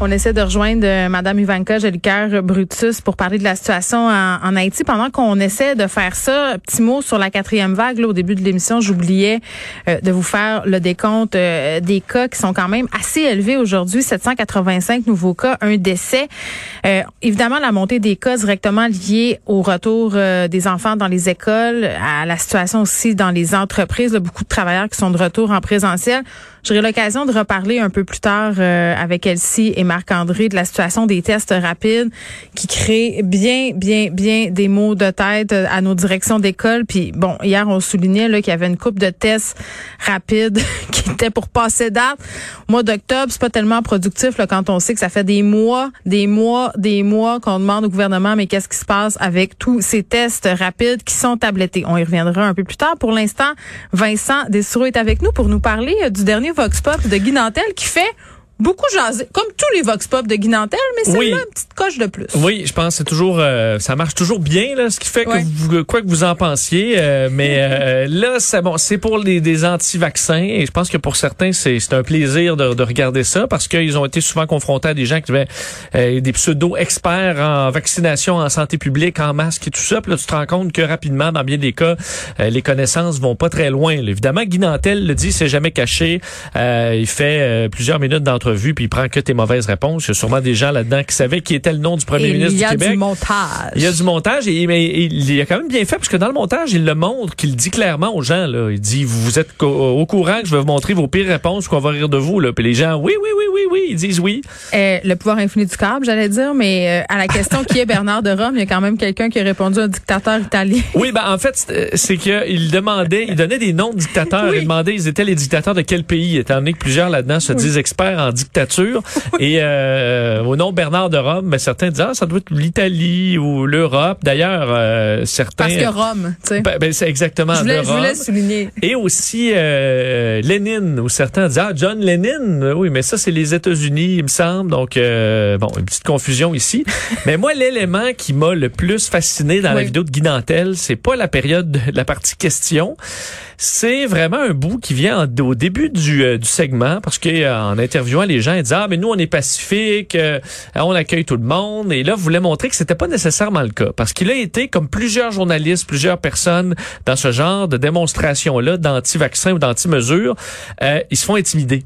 On essaie de rejoindre euh, Madame Ivanka Jolicoeur Brutus pour parler de la situation en, Haïti. Pendant qu'on essaie de faire ça, petit mot sur la quatrième vague. Là, au début de l'émission, j'oubliais euh, de vous faire le décompte euh, des cas qui sont quand même assez élevés aujourd'hui. 785 nouveaux cas, un décès. Évidemment, la montée des cas directement liée au retour des enfants dans les écoles, à la situation aussi dans les entreprises. Là, beaucoup de travailleurs qui sont de retour en présentiel. J'aurai l'occasion de reparler un peu plus tard avec Elsie et Marc-André de la situation des tests rapides qui créent bien, bien, bien des maux de tête euh, à nos directions d'école. Puis bon, hier, on soulignait qu'il y avait une coupe de tests rapides qui était pour passer date. Au mois d'octobre, c'est pas tellement productif là, quand on sait que ça fait des mois, des mois, des mois qu'on demande au gouvernement, mais qu'est-ce qui se passe avec tous ces tests rapides qui sont tablettés? On y reviendra un peu plus tard. Pour l'instant, Vincent Dessoureau est avec nous pour nous parler euh, du dernier Vox Pop de Guy Nantel qui fait beaucoup jaser, comme tous les Vox Pop de Guy Nantel, mais celle-là, Oui. une petite coche de plus. Oui, je pense que c'est toujours euh, ça marche toujours bien là, ce qui fait Ouais. que vous, quoi que vous en pensiez, euh, mais euh, là c'est bon, c'est pour les des anti-vaccins et je pense que pour certains c'est c'est un plaisir de, de regarder ça parce qu'ils ont été souvent confrontés à des gens qui avaient euh, des pseudo experts en vaccination, en santé publique, en masque et tout ça. Puis là tu te rends compte que rapidement dans bien des cas euh, les connaissances vont pas très loin. là. Évidemment, Guy Nantel le dit, c'est jamais caché. Euh, il fait plusieurs minutes d'entrevue puis il prend que tes mauvaises réponses. Il y a sûrement des gens là-dedans qui savaient qui était le nom du premier Et ministre il y a du Québec. du montage. Il y a du montage et mais il a quand même bien fait parce que dans le montage, il le montre, qu'il dit clairement aux gens là, il dit vous, êtes au courant que je vais vous montrer vos pires réponses qu'on va rire de vous là. Puis les gens oui oui oui oui oui, ils disent oui. Euh, le pouvoir infini du câble, j'allais dire, mais euh, à la question qui est Bernard de Rome, il y a quand même quelqu'un qui a répondu un dictateur italien. Oui, ben en fait, c'est- c'est qu'il demandait, il donnait des noms de dictateurs. Il demandait, ils étaient les dictateurs de quel pays, étant donné que plusieurs là-dedans se disent experts en dictature. Et euh, au nom Bernard de Rome, ben, certains disent ah, ça doit être l'Italie ou l'Europe. D'ailleurs, euh, certains. Parce que Rome, tu sais. Ben, ben, c'est exactement je, voulais, je voulais souligner. Et aussi euh, Lénine, où certains disent ah John Lénine, oui, mais ça c'est les États-Unis, il me semble. Donc euh, bon, une petite confusion ici. mais moi, l'élément qui m'a le plus fasciné dans la vidéo de Guy Nantel, c'est pas la période de la partie question, c'est vraiment un bout qui vient en- au début du, euh, du segment parce que euh, interviewant les gens, ils disent ah mais nous on est pacifique, euh, on accueille tout le monde. Et là, vous voulez montrer que c'était pas nécessairement le cas parce qu'il a été comme plusieurs journalistes, plusieurs personnes dans ce genre de démonstration là d'anti-vaccins ou d'anti-mesures, euh, ils se font intimider.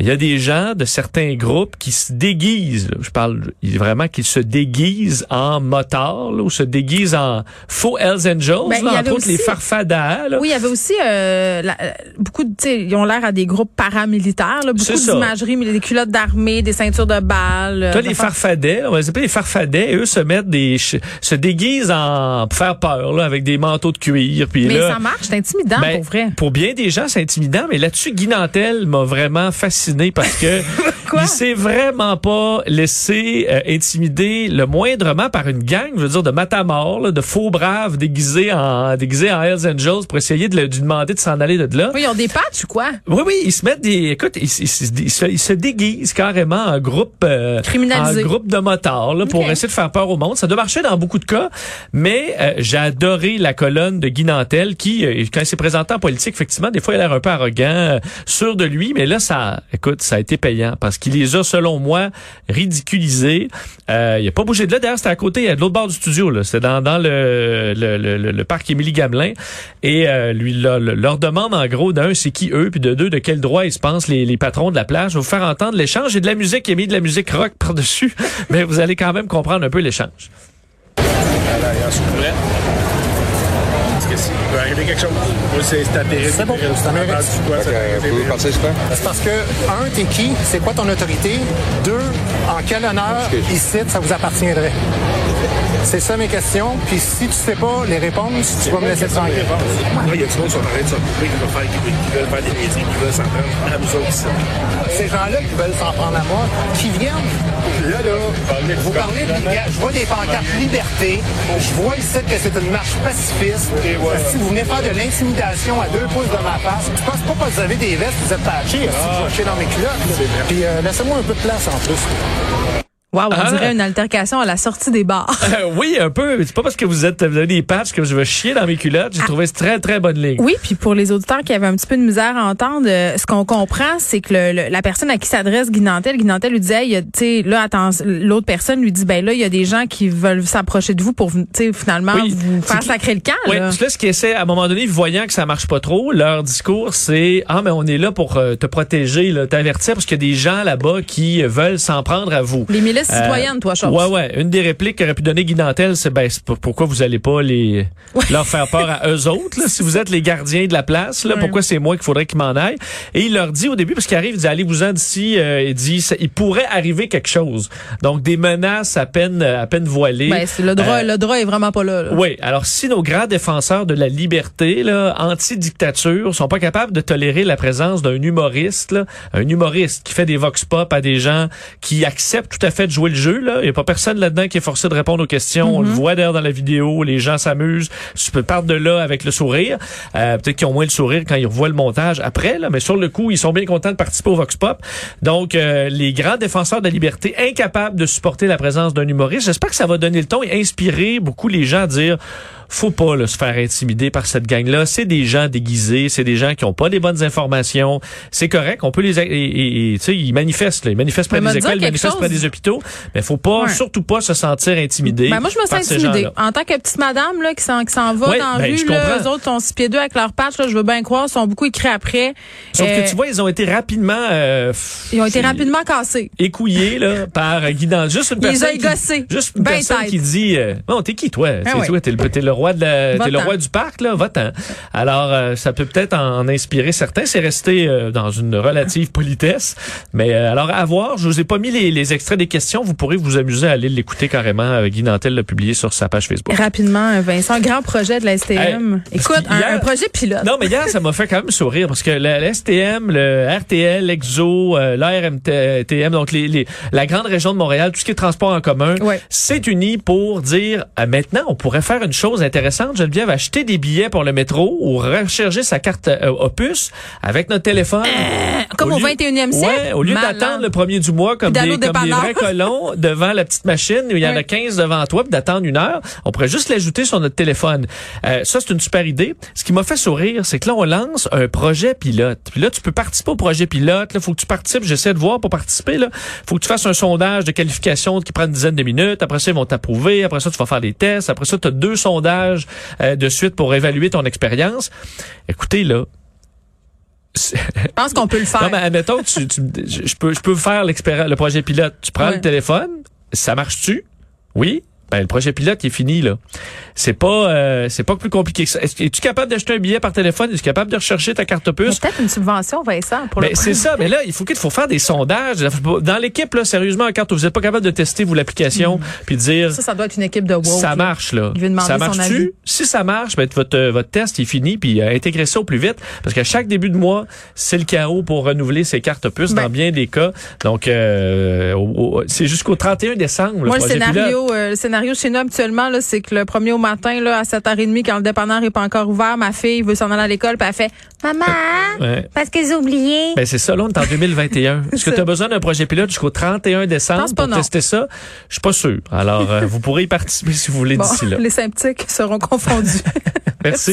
Il y a des gens de certains groupes qui se déguisent, là, je parle vraiment qu'ils se déguisent en motards là, ou se déguisent en faux Hells Angels, Ben, là, entre autres les farfadas. là. Oui, il y avait aussi euh, la- euh, beaucoup de, ils ont l'air à des groupes paramilitaires, beaucoup d'imagerie, mais des culottes d'armée, des ceintures de balles. euh, Toi, les farfadets, on va les appeler les farfadets, eux se mettent des, se déguisent en, pour faire peur, là, avec des manteaux de cuir. Puis Mais ça marche, c'est intimidant ben, pour vrai. Pour bien des gens, c'est intimidant, mais là-dessus, Guy Nantel m'a vraiment fasciné parce que il s'est vraiment pas laissé euh, intimider le moindrement par une gang, je veux dire, de matamor, là, de faux braves déguisés en déguisés en Hells Angels pour essayer de, lui demander de s'en aller de là. Oui, ils ont des patchs ou quoi? Oui, oui, ils se mettent des, écoute, ils, ils- ils- ils se, ils se déguisent carrément en groupe, euh, en groupe de motards, là, pour essayer de faire peur au monde. Ça doit marcher dans beaucoup de cas, mais euh, j'ai adoré la colonne de Guy Nantel qui, euh, quand il s'est présenté en politique, effectivement, des fois, il a l'air un peu arrogant, euh, sûr de lui, mais là, ça, écoute, ça a été payant parce qui les a, selon moi, ridiculisés. Euh, il a pas bougé de là. D'ailleurs, c'était à côté, de l'autre bord du studio. C'est dans, dans le, le, le, parc Émilie-Gamelin. Et euh, lui leur demande, en gros, d'un, c'est qui eux, puis de deux, de quel droit ils se pensent les, les patrons de la plage. Je vais vous faire entendre l'échange. J'ai de la musique, il a mis de la musique rock par-dessus, mais vous allez quand même comprendre un peu l'échange. Qu'il peut arriver quelque chose? Moi, c'est terrible. C'est bon, ça mérite. C'est parce que, un, t'es qui? C'est quoi ton autorité? Deux, en quel honneur, ici, ça vous appartiendrait? C'est ça mes questions. Puis si tu sais pas les réponses, tu vas me laisser tranquille. Moi, il y a du monde qui sont en train de s'occuper, qui veulent faire, qui veulent faire des niaiseries, qui veulent s'en prendre à nous autres ici. Ces gens-là qui veulent s'en prendre à moi, qui viennent, là, là, vous parlez de je vois des pancartes liberté, je vois ici que c'est une marche pacifiste. Si vous venez faire de l'intimidation à deux pouces de ma face, je pense pas que vous avez des vestes, vous êtes patchés, si vous achetez dans mes culottes. Puis euh, laissez-moi un peu de place en plus. Wow, on Ah. dirait une altercation à la sortie des bars. Euh, oui, un peu. C'est pas parce que vous êtes vous avez des patchs que je vais chier dans mes culottes. J'ai trouvé ce très très bonne ligne. Oui, puis pour les auditeurs qui avaient un petit peu de misère à entendre, euh, ce qu'on comprend, c'est que le- le- la personne à qui s'adresse Guy Nantel, Guy Nantel lui a, tu sais, là, attends, l'autre personne lui dit, ben là, il y a des gens qui veulent s'approcher de vous pour, tu sais, finalement, Oui. vous faire sacrer le camp. Oui, là. là, ce qu'ils essaient, à un moment donné, voyant que ça marche pas trop, leur discours, c'est Ah, mais on est là pour euh, te protéger, t'avertir, parce qu'il y a des gens là-bas qui veulent s'en prendre à vous. Les Euh, toi, Chose. Ouais, ouais. Une des répliques qu'aurait pu donner Guy Nantel, c'est ben, pourquoi vous allez pas les leur faire peur à eux autres, là, si vous êtes les gardiens de la place, là, Ouais. pourquoi c'est moi qu'il faudrait qu'ils m'en aillent? Et il leur dit au début, parce qu'il arrive, il dit allez-vous-en d'ici, euh, il dit ça- il pourrait arriver quelque chose. Donc des menaces à peine à peine voilées. Ben, c'est le droit, Euh, le droit est vraiment pas là. là. oui, alors si nos grands défenseurs de la liberté, là, anti-dictature, sont pas capables de tolérer la présence d'un humoriste, là, un humoriste qui fait des vox pop à des gens qui acceptent tout à fait de jouer le jeu, là, il y a pas personne là-dedans qui est forcé de répondre aux questions. On le voit d'ailleurs dans la vidéo, les gens s'amusent, tu peux partir de là avec le sourire. Euh, Peut-être qu'ils ont moins le sourire quand ils revoient le montage après, là, mais sur le coup, ils sont bien contents de participer au vox pop. Donc, euh, les grands défenseurs de la liberté, incapables de supporter la présence d'un humoriste, j'espère que ça va donner le ton et inspirer beaucoup les gens à dire faut pas là, se faire intimider par cette gang-là. C'est des gens déguisés, c'est des gens qui ont pas des bonnes informations. C'est correct, on peut les et, et- et, tu sais ils manifestent, là. ils manifestent près des écoles, ils manifestent près des hôpitaux, mais faut pas Ouais. surtout pas se sentir intimidé. Ben, moi, je me sens intimidée. En tant que petite madame là, qui s'en qui s'en va Ouais, dans la ben, rue, là, eux autres sont six pieds deux avec leurs patchs, là, je veux bien croire, sont beaucoup écrits après. Sauf Euh, que tu vois, ils ont été rapidement euh, Ils ont été rapidement cassés. écouillés là par Guy Dan- juste une personne qui, juste une Ben personne tête. qui dit euh, bon t'es qui toi? C'est ouais. toi, t'es le roi de la t'es le roi du parc là va-t'en alors euh, ça peut peut-être en inspirer certains c'est resté euh, dans une relative politesse mais euh, alors à voir je vous ai pas mis les, les extraits des questions vous pourrez vous amuser à aller l'écouter carrément euh, Guy Nantel l'a publié sur sa page Facebook Rapidement, Vincent, grand projet de la STM. Hey, Écoute, un, projet pilote. Non, mais hier, ça m'a fait quand même sourire parce que le STM, le RTL, l'EXO, euh, l'ARMTM, donc les, les- la grande région de Montréal, tout ce qui est transport en commun, Ouais. s'est uni pour dire euh, maintenant, on pourrait faire une chose intéressante. Geneviève, acheter des billets pour le métro ou recharger sa carte euh, Opus avec notre téléphone. Comme au, lieu- 21e siècle? Ouais, au lieu d'attendre le premier du mois comme, des, comme des vrais colons devant la petite machine où il y en a Ouais. 15 devant toi puis d'attendre une heure, on pourrait juste l'ajouter sur notre téléphone. Euh, ça, c'est une super idée. Ce qui m'a fait sourire, c'est que là, on lance un projet pilote. Puis là, tu peux participer au projet pilote. Là, faut que tu participes. J'essaie de voir pour participer. Là, faut que tu fasses un sondage de qualification qui prend une dizaine de minutes. Après ça, ils vont t'approuver. Après ça, tu vas faire des tests. Après ça, tu as deux sondages euh, de suite pour évaluer ton expérience. Écoutez, là, Je pense qu'on peut le faire. non, mais admettons, tu, tu- je peux, je peux faire l'expérience, le projet pilote. Tu prends Ouais. le téléphone, ça marche-tu? Oui. Ben, le projet pilote, il est fini, là. C'est pas, euh, c'est pas plus compliqué que ça. Est-ce- Es-tu capable d'acheter un billet par téléphone? Es-tu capable de rechercher ta carte puce? peut-être une subvention, Vincent, pour Ben, c'est ça, mais là, il faut qu'il faut faire des sondages. Dans l'équipe, là, sérieusement, quand vous n'êtes pas capable de tester, vous, l'application, puis de dire. Ça, ça doit être une équipe de woke. ça marche là. Demander ça son marche avis. tu Si ça marche, ben votre votre test est fini puis euh, intégrez ça au plus vite parce qu'à chaque début de mois, c'est le chaos pour renouveler ses cartes puces Ben. dans bien des cas. Donc euh, au- au- c'est jusqu'au 31 décembre Moi, le projet pilote. scénario, euh, le scénario chez nous, habituellement, là, c'est que le premier au matin, là, à 7h30, quand le dépanneur est pas encore ouvert, ma fille veut s'en aller à l'école, puis elle fait Maman, Ouais. parce que j'ai oublié. Ben c'est ça, là, on est en 2021. Est-ce que tu as besoin d'un projet pilote jusqu'au 31 décembre pour non. tester ça? Je suis pas sûr. Alors, euh, vous pourrez y participer si vous voulez Bon, d'ici là. les symptômes seront confondus. Merci.